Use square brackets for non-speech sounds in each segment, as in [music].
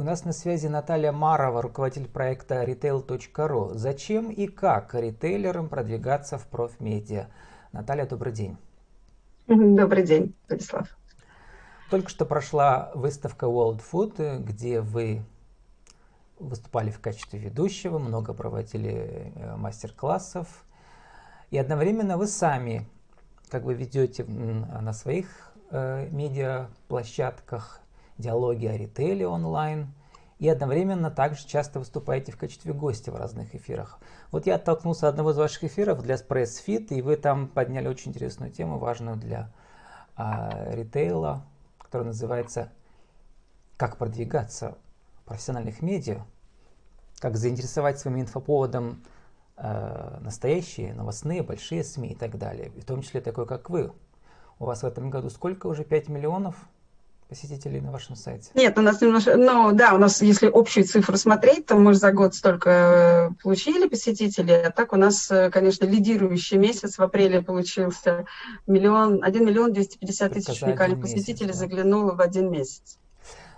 У нас на связи Наталья Марова, руководитель проекта retail.ru. Зачем и как ритейлерам продвигаться в профмедиа? Наталья, добрый день. Добрый день, Владислав. Только что прошла выставка World Food, где вы выступали в качестве ведущего, много проводили э, мастер-классов. И одновременно вы сами как бы ведете на своих э, медиаплощадках диалоги о ритейле онлайн, и одновременно также часто выступаете в качестве гостя в разных эфирах. Вот я оттолкнулся от одного из ваших эфиров для SpressFit, и вы там подняли очень интересную тему, важную для а, ритейла, которая называется «Как продвигаться в профессиональных медиа», как заинтересовать своим инфоповодом э, настоящие новостные большие СМИ и так далее, в том числе такой, как вы. У вас в этом году сколько уже? 5 миллионов посетителей на вашем сайте? Нет, у нас немножко, ну да, у нас, если общие цифры смотреть, то мы за год столько э, получили посетителей, а так у нас, э, конечно, лидирующий месяц в апреле получился миллион, 1 миллион 250 тысяч уникальных посетителей да. заглянуло в один месяц.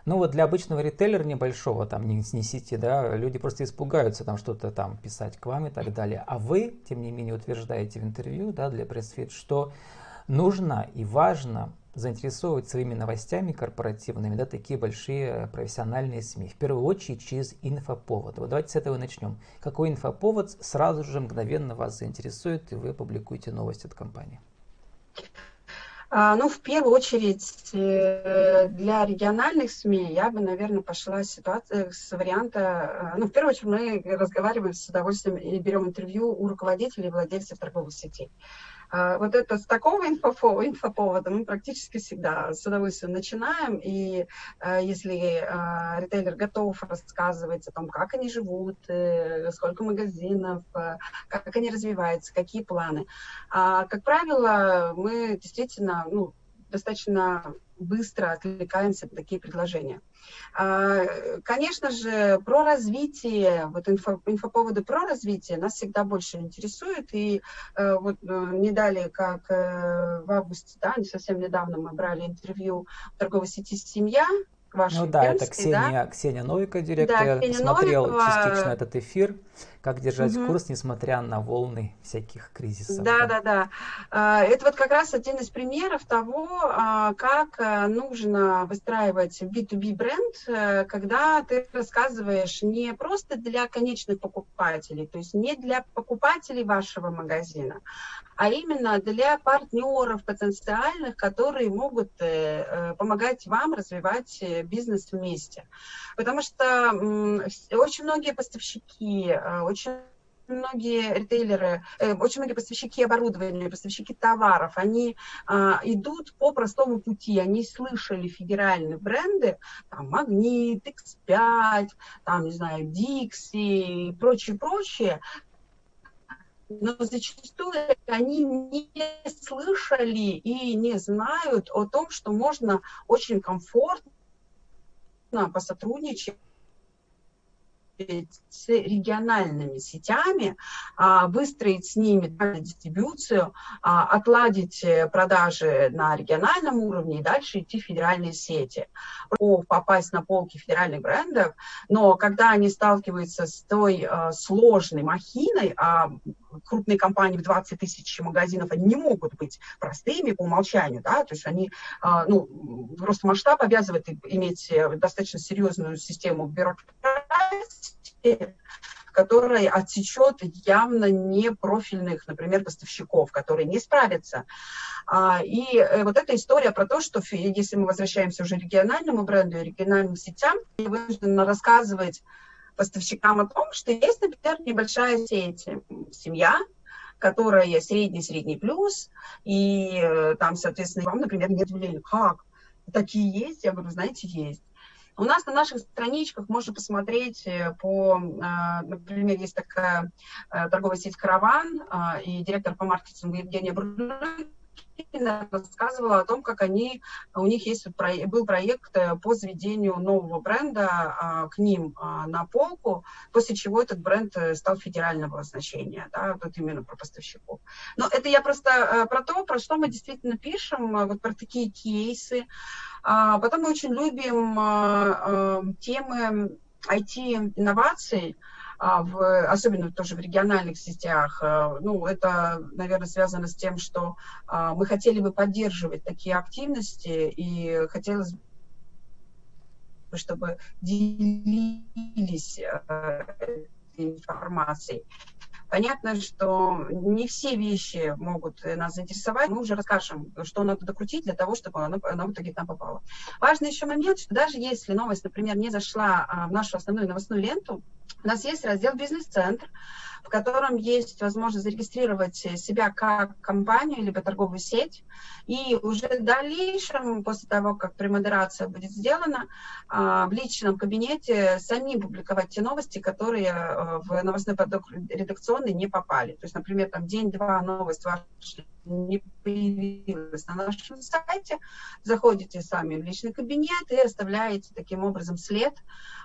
Ну вот для обычного ритейлера небольшого, там не, не сети, да, люди просто испугаются там что-то там писать к вам и так далее. А вы, тем не менее, утверждаете в интервью, да, для пресс-фит, что нужно и важно заинтересовывать своими новостями корпоративными да, такие большие профессиональные СМИ. В первую очередь через инфоповод. Вот давайте с этого начнем. Какой инфоповод сразу же мгновенно вас заинтересует, и вы публикуете новость от компании? А, ну, в первую очередь, э, для региональных СМИ я бы, наверное, пошла ситуация с варианта... Э, ну, в первую очередь, мы разговариваем с удовольствием и берем интервью у руководителей и владельцев торговых сетей. А, вот это с такого инфоповода, инфоповода мы практически всегда с удовольствием начинаем, и а, если а, ритейлер готов рассказывать о том, как они живут, э, сколько магазинов, как они развиваются, какие планы, как правило, мы действительно ну, достаточно быстро отвлекаемся на такие предложения. А, конечно же, про развитие, вот инфо, инфоповоды про развитие нас всегда больше интересует. И э, вот э, не далее, как э, в августе, да, не совсем недавно мы брали интервью в торговой сети «Семья», вашей Ну да, это Ксения, да? Ксения Новикова, директор. Да, Я посмотрел Новикова. частично этот эфир, как держать угу. курс, несмотря на волны всяких кризисов. Да, да, да. да. Это вот как раз один из примеров того, а, как э, нужно выстраивать B2B бренд, э, когда ты рассказываешь не просто для конечных покупателей, то есть не для покупателей вашего магазина, а именно для партнеров потенциальных, которые могут э, помогать вам развивать бизнес вместе. Потому что очень многие поставщики, очень многие ритейлеры, очень многие поставщики оборудования, поставщики товаров, они а, идут по простому пути. Они слышали федеральные бренды, там, Магнит, X5, там, не знаю, Dixie и прочее-прочее, но зачастую они не слышали и не знают о том, что можно очень комфортно посотрудничать с региональными сетями, а, выстроить с ними дистрибуцию, а, отладить э, продажи на региональном уровне и дальше идти в федеральные сети. Попасть на полки федеральных брендов, но когда они сталкиваются с той э, сложной махиной, а крупные компании в 20 тысяч магазинов, они не могут быть простыми по умолчанию, да, то есть они, э, ну, просто масштаб обязывает иметь достаточно серьезную систему бюрократии, которая отсечет явно непрофильных, например, поставщиков, которые не справятся. А, и э, вот эта история про то, что если мы возвращаемся уже региональному бренду и региональным сетям, вынуждены рассказывать поставщикам о том, что есть, например, небольшая сеть, семья, которая средний-средний плюс, и э, там, соответственно, вам, например, нет удивления, как? Такие есть? Я говорю, знаете, есть. У нас на наших страничках можно посмотреть э, по, э, например, есть такая э, торговая сеть «Караван», и директор по маркетингу Евгения Бурлюкина рассказывала о том, как они, у них есть был проект по заведению нового бренда к ним на полку, после чего этот бренд стал федерального значения, да, вот именно про поставщиков. Но это я просто про то, про что мы действительно пишем, вот про такие кейсы, А потом мы очень любим а, темы IT-инноваций, в, особенно тоже в региональных сетях. Ну, это, наверное, связано с тем, что мы хотели бы поддерживать такие активности и хотелось бы чтобы делились информацией. Понятно, что не все вещи могут нас заинтересовать. Мы уже расскажем, что надо докрутить для того, чтобы оно, оно в итоге к нам попало. Важный еще момент, что даже если новость, например, не зашла а, в нашу основную новостную ленту, у нас есть раздел «Бизнес-центр», в котором есть возможность зарегистрировать себя как компанию либо торговую сеть. И уже в дальнейшем, после того, как премодерация будет сделана, а, в личном кабинете самим публиковать те новости, которые а, в новостной поток редакционный не попали. То есть, например, там день-два новость ваша не появилась на нашем сайте, заходите сами в личный кабинет и оставляете таким образом след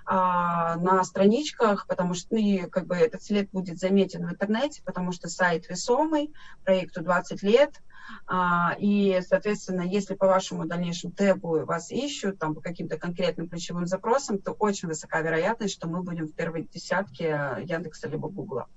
а, на страничках, потому что ну, как бы этот след будет заметен в интернете, потому что сайт весомый, проекту 20 лет, а, и, соответственно, если по вашему дальнейшему тэгу вас ищут там по каким-то конкретным ключевым запросам, то очень высока вероятность, что мы будем в первой десятке Яндекса либо Гугла.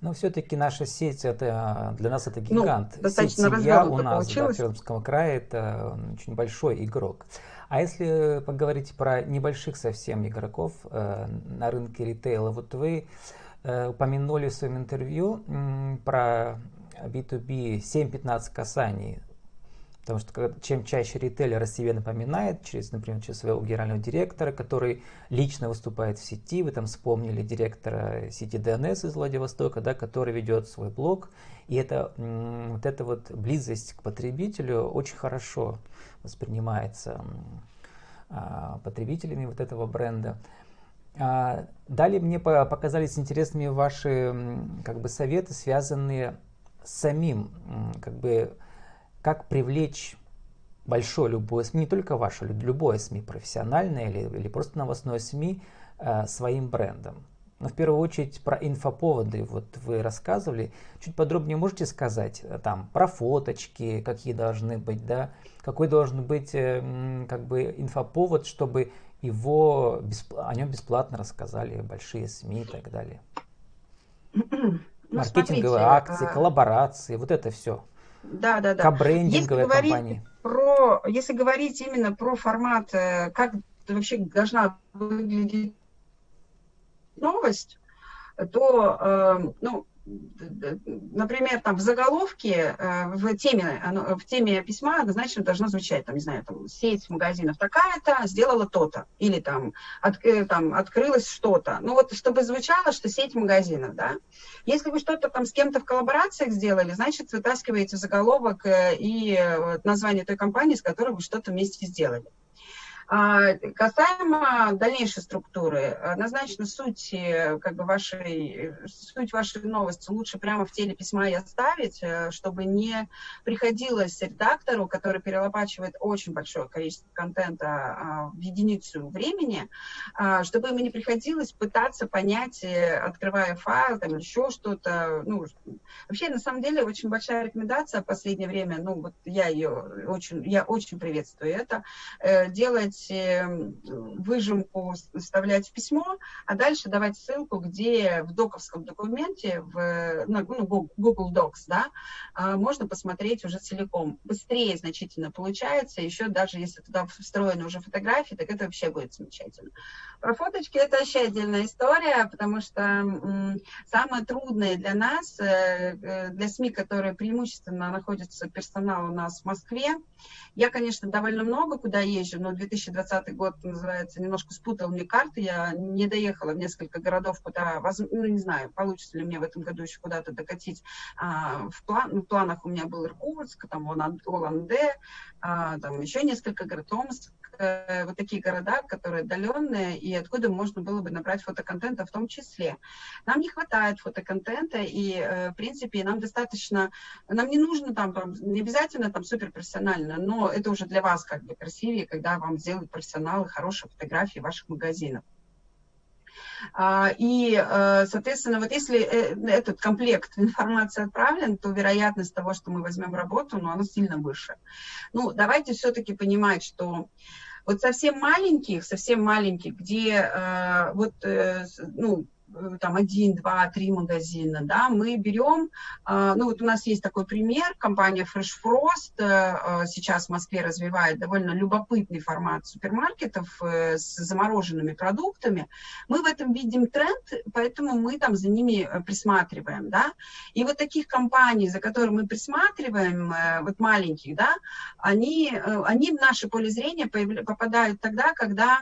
Но все-таки наша сеть это для нас это ну, гигант. Ну, достаточно сеть семья у нас да, в Пермском крае это очень большой игрок. А если поговорить про небольших совсем игроков э, на рынке ритейла, вот вы э, упомянули в своем интервью э, про B2B 7-15 касаний Потому что чем чаще ритейлер о себе напоминает, через, например, через своего генерального директора, который лично выступает в сети, вы там вспомнили директора сети DNS из Владивостока, да, который ведет свой блог, и это, вот эта вот близость к потребителю очень хорошо воспринимается а, потребителями вот этого бренда. А, далее мне показались интересными ваши как бы советы, связанные с самим как бы как привлечь большое любое СМИ, не только ваше, любое СМИ, профессиональное или, или просто новостное СМИ, э, своим брендом. Но в первую очередь про инфоповоды вот вы рассказывали. Чуть подробнее можете сказать э, там про фоточки, какие должны быть, да, какой должен быть э, как бы инфоповод, чтобы его о нем бесплатно рассказали большие СМИ и так далее. [clears throat] Ну, Маркетинговые смотрите, акции, а коллаборации, вот это все. Да, да, да. Кабрендинговые если компании. Про, если говорить именно про формат, э, как вообще должна выглядеть новость, то, э, ну, например, там в заголовке, э, в теме, в теме письма однозначно должно звучать, там, не знаю, там, сеть магазинов такая-то сделала то-то, или там, от, э, там открылось что-то. Ну вот, чтобы звучало, что сеть магазинов, да. Если вы что-то там с кем-то в коллаборациях сделали, значит, вытаскиваете заголовок э, и название той компании, с которой вы что-то вместе сделали. А, касаемо дальнейшей структуры, однозначно суть, э, как бы вашей, суть вашей новости лучше прямо в теле письма и оставить, э, чтобы не приходилось редактору, который перелопачивает очень большое количество контента а, в единицу времени, а, чтобы ему не приходилось пытаться понять, э, открывая файл, там еще что-то. Ну, вообще, на самом деле, очень большая рекомендация в последнее время, ну, вот я ее очень, я очень приветствую это, делать делать эм, выжимку, вставлять в письмо, а дальше давать ссылку, где в доковском документе, в ну, Google Docs, да, а, можно посмотреть уже целиком. Быстрее значительно получается, еще даже если туда встроены уже фотографии, так это вообще будет замечательно. Про фоточки это вообще отдельная история, потому что самое трудное для нас, э, э, для СМИ, которые преимущественно находятся персонал у нас в Москве, я, конечно, довольно много куда езжу, но 2020 год, называется, немножко спутал мне карты. Я не доехала в несколько городов, куда, ну, не знаю, получится ли мне в этом году еще куда-то докатить. А, в, план, в планах у меня был Иркутск, там Оланде, а, там еще несколько городов, Томск, э, вот такие города, которые отдаленные, и откуда можно было бы набрать фотоконтента в том числе. Нам не хватает фотоконтента, и, э, в принципе, нам достаточно, нам не нужно там, там не обязательно там суперпрофессионально, но это уже для вас как бы красивее, когда вам сделают профессионалы хорошие фотографии ваших магазинов. А, и, э, соответственно, вот если этот комплект информации отправлен, то вероятность того, что мы возьмем работу, ну, она сильно выше. Ну, давайте все-таки понимать, что вот совсем маленьких, совсем маленьких, где э, вот, ну, Э, там один, два, три магазина, да, мы берем, э, ну вот у нас есть такой пример, компания Fresh Frost э, сейчас в Москве развивает довольно любопытный формат супермаркетов с замороженными продуктами. Мы в этом видим тренд, поэтому мы там за ними присматриваем, да. И вот таких компаний, за которыми мы присматриваем, вот маленьких, да, они, они в наше поле зрения попадают тогда, когда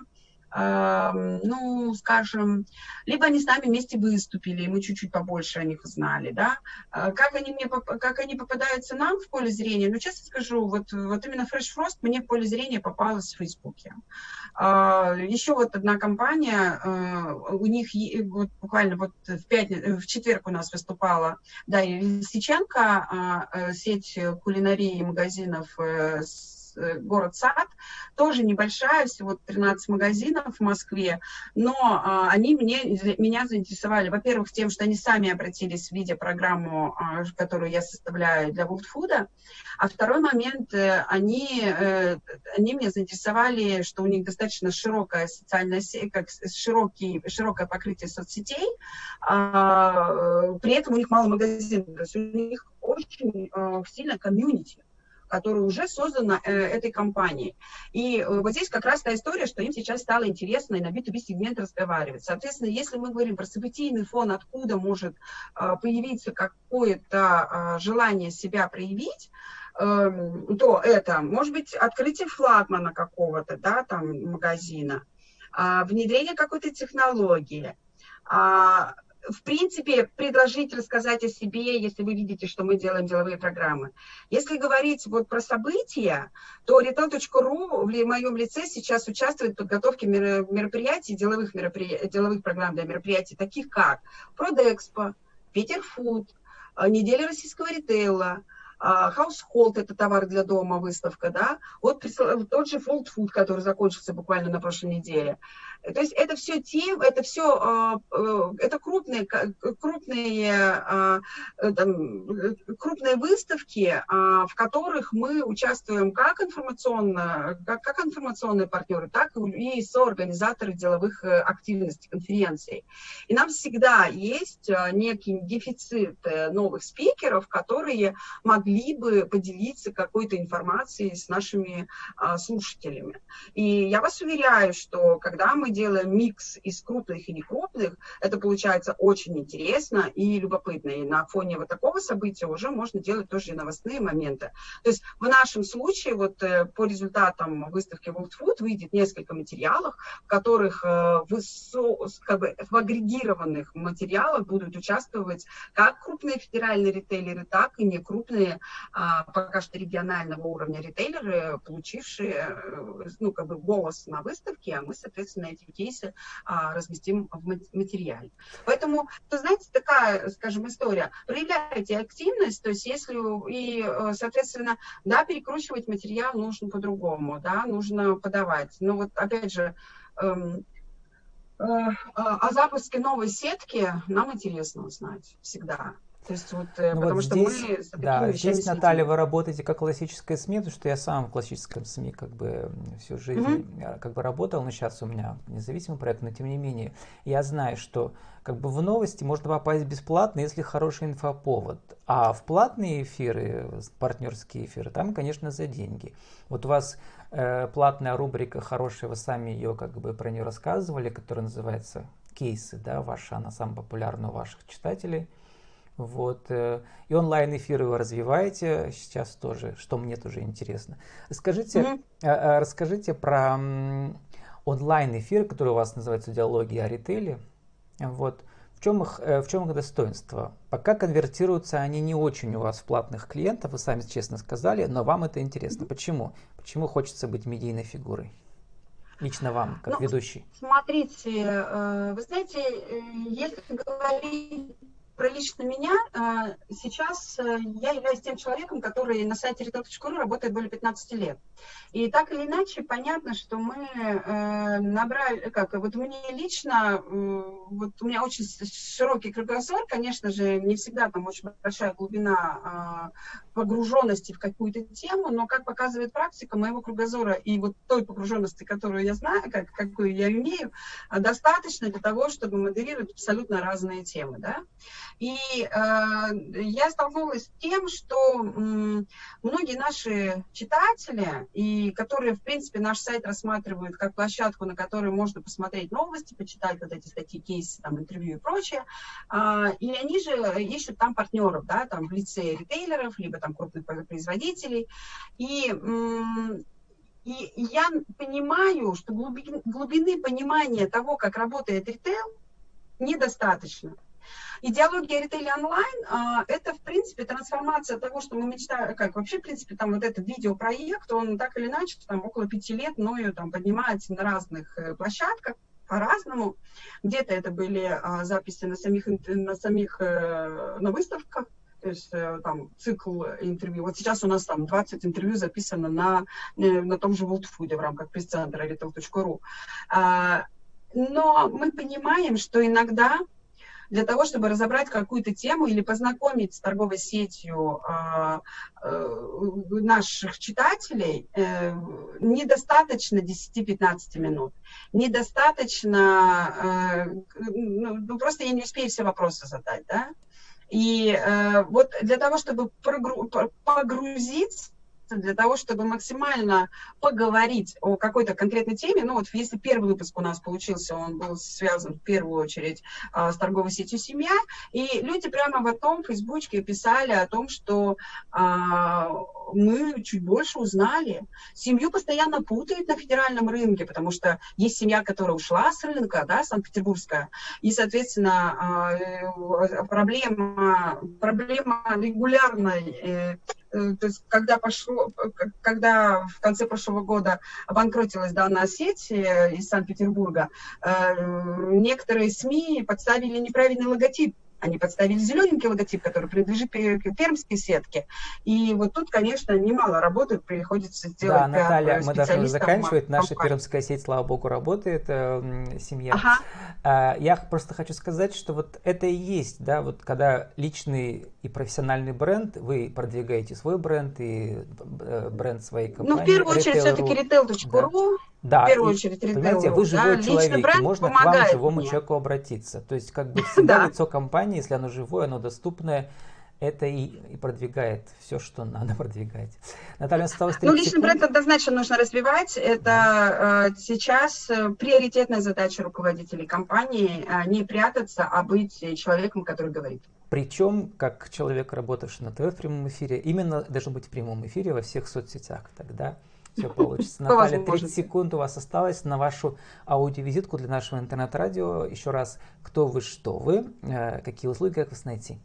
ну, скажем, либо они с нами вместе выступили, и мы чуть-чуть побольше о них узнали, да, а как они, мне, как они попадаются нам в поле зрения, ну, честно скажу, вот, вот именно Fresh Frost мне в поле зрения попалась в Фейсбуке. А, еще вот одна компания, а, у них вот буквально вот в, пятницу, в четверг у нас выступала Дарья Лисиченко, э, сеть кулинарии и магазинов э, с Э, город Сад, тоже небольшая, всего 13 магазинов в Москве, но а, они мне, меня заинтересовали, во-первых, тем, что они сами обратились в видеопрограмму, а, которую я составляю для Food, а второй момент, э, они, э, они меня заинтересовали, что у них достаточно широкая социальная сеть, как широкий, широкое покрытие соцсетей, а, при этом у них мало магазинов, то есть у них очень сильно комьюнити которая уже создана э, этой компанией. И э, вот здесь как раз та история, что им сейчас стало интересно и на B2B сегмент разговаривать. Соответственно, если мы говорим про событийный фон, откуда может э, появиться какое-то э, желание себя проявить, эм, то это может быть открытие флагмана какого-то, да, там, магазина, а, внедрение какой-то технологии, а, в принципе, предложить рассказать о себе, если вы видите, что мы делаем деловые программы. Если говорить вот про события, то retail.ru в моем лице сейчас участвует в подготовке мероприятий, деловых, мероприятий, деловых программ для мероприятий, таких как Продекспо, Питер Фуд, неделя российского ритейла, Household – это товар для дома, выставка, да, вот тот же Fold Food, который закончился буквально на прошлой неделе. То есть это все тем, это все, а, э, это крупные, крупные, а, э, там, крупные выставки, а, в которых мы участвуем как информационно, как, как информационные партнеры, так и соорганизаторы деловых э, активностей, конференций. И нам всегда есть некий дефицит новых спикеров, которые могли бы поделиться какой-то информацией с нашими слушателями. И я вас уверяю, что когда мы делаем микс из крупных и некрупных, это получается очень интересно и любопытно. И на фоне вот такого события уже можно делать тоже и новостные моменты. То есть в нашем случае вот э, по результатам выставки World Food выйдет несколько материалов, в которых э, в, как бы, в агрегированных материалах будут участвовать как крупные федеральные ритейлеры, так и некрупные, а, пока что регионального уровня ритейлеры, получившие э, ну, как бы голос на выставке, а мы, соответственно, эти кейсы а, разместим в материале. Поэтому, вы знаете, такая, скажем, история. Проявляйте активность, то есть если и, э, соответственно, да, перекручивать материал нужно по-другому, да, нужно подавать. Но вот, опять же, эм, э, о запуске новой сетки нам интересно узнать всегда. То есть вот, э, ну потому вот что здесь, мы да, здесь, Наталья, вы работаете как классическая СМИ, потому что я сам в классическом СМИ как бы всю жизнь mm-hmm. как бы работал, но сейчас у меня независимый проект, но тем не менее я знаю, что как бы в новости можно попасть бесплатно, если хороший инфоповод, а в платные эфиры, партнерские эфиры, там, конечно, за деньги. Вот у вас э, платная рубрика хорошая, вы сами ее как бы про нее рассказывали, которая называется кейсы, да, ваша, она самая популярная у ваших читателей. Вот. Э, и онлайн-эфиры вы развиваете сейчас тоже, что мне тоже интересно. Скажите, mm-hmm. расскажите про онлайн-эфиры, которые у вас называются «Диалоги о ритейле». Вот. В чем, их, э, в чем их достоинство? Пока конвертируются они не очень у вас в платных клиентов, вы сами честно сказали, но вам это интересно. Mm-hmm. Почему? Почему хочется быть медийной фигурой? Лично вам, как ну, ведущий. Смотрите, вы знаете, если говорить про лично меня, а, сейчас э, я являюсь тем человеком, который на сайте retail.ru работает более 15 лет. И так или иначе, понятно, что мы э, набрали, как, вот мне лично, вот у меня очень широкий кругозор, конечно же, не всегда там очень большая глубина а, погруженности в какую-то тему, но, как показывает практика, моего кругозора и вот той погруженности, которую я знаю, как, какую я имею, достаточно для того, чтобы модерировать абсолютно разные темы, да. И э, я столкнулась с тем, что многие наши читатели, и которые, в принципе, наш сайт рассматривают как площадку, на которой можно посмотреть новости, почитать вот эти статьи, кейсы, там, интервью и прочее, э, и они же ищут там партнеров, да, там, в лице ритейлеров, либо там крупных производителей, и и я понимаю, что глубины, глубины понимания того, как работает ритейл, недостаточно. Идеология ритейля онлайн а, – это, в принципе, трансформация того, что мы мечтаем, как вообще, в принципе, там вот этот видеопроект, он так или иначе, там около пяти лет мною там поднимается на разных э, площадках, по-разному. Где-то это были а, записи на самих, на самих э, на выставках, то есть э, там цикл интервью. Вот сейчас у нас там 20 интервью записано на, на том же World Food в рамках пресс-центра retail.ru. А, но мы понимаем, что иногда для того, чтобы разобрать какую-то тему или познакомить с торговой сетью э, э, наших читателей, э, недостаточно 10-15 минут. Недостаточно, э, ну, ну, просто я не успею все вопросы задать, да. И э, вот для того, чтобы погрузиться для того, чтобы максимально поговорить о какой-то конкретной теме. Ну вот если первый выпуск у нас получился, он был связан в первую очередь а, с торговой сетью «Семья», и люди прямо в одном фейсбучке писали о том, что а, мы чуть больше узнали. Семью постоянно путают на федеральном рынке, потому что есть семья, которая ушла с рынка, да, Санкт-Петербургская, и, соответственно, а, проблема, проблема регулярной э, Э, то есть когда, пошло, когда в конце прошлого года обанкротилась данная сеть э, из Санкт-Петербурга, э, некоторые СМИ подставили неправильный логотип они подставили зелененький логотип, который принадлежит пермской сетке. И вот тут, конечно, немало работы приходится сделать. Да, Наталья, мы должны заканчивать. Наша пермская сеть, слава богу, работает, э, семья. Ага. А, я просто хочу сказать, что вот это и есть, да, вот когда личный и профессиональный бренд, вы продвигаете свой бренд и э, бренд своей компании. Ну, в первую очередь, все-таки retail.ru. Да. Да, в первую очередь retail. Понимаете, вы живой да, человек, и можно к вам, живому мне. человеку, обратиться. То есть, как бы [laughs] всегда лицо компании, если оно живое, оно доступное, это и, и продвигает все, что надо [laughs] продвигать. Наталья, осталось 30 Ну, личный секунд. бренд однозначно нужно развивать. Это да. э, сейчас э, приоритетная задача руководителей компании э, не прятаться, а быть человеком, который говорит. Причем, как человек, работавший на ТВ в прямом эфире, именно должен быть в прямом эфире во всех соцсетях. Тогда все получится. Наталья, 30 секунд у вас осталось на вашу аудиовизитку для нашего интернет-радио. Еще раз, кто вы, что вы, э, какие услуги, как вас найти?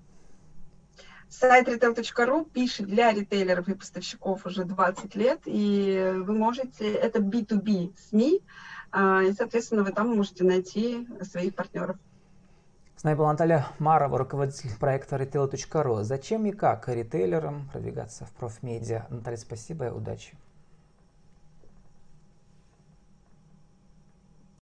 Сайт retail.ru пишет для ритейлеров и поставщиков уже 20 лет, и вы можете, это B2B СМИ, а, и, соответственно, вы там можете найти своих партнеров. С нами была Наталья Марова, руководитель проекта retail.ru. Зачем и как ритейлерам продвигаться в профмедиа? Наталья, спасибо и удачи.